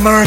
Lord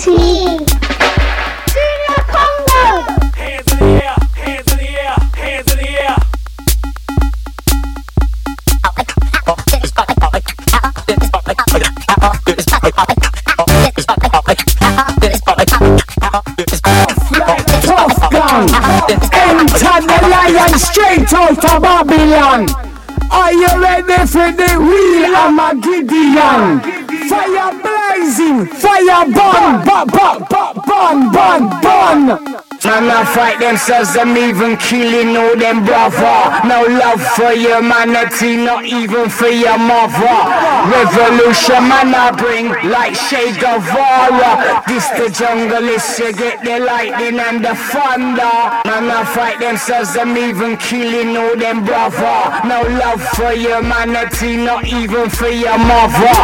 Junior Congo. Hands in the air, hands in the air, hands in the air. Enter the lion straight out of Babylon. Are you ready for the wheel? I'm a Gideon. Fire blast fire burn, burn, burn, burn, burn, burn. Man, I fight themselves, I'm even killing all them brother. No love for humanity, not even for your mother. Revolution, man, I bring like Che Guevara. This the jungle is you get the lightning and the thunder. Man, I fight themselves, I'm even killing all them brother. No love for humanity, not even for your mother.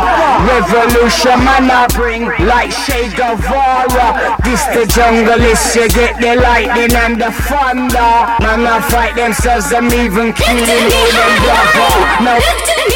Revolution, man, I bring like Che Guevara. This the jungle is you get the lightning and the thunder. Man, I fight themselves, them even killing all them brother. No.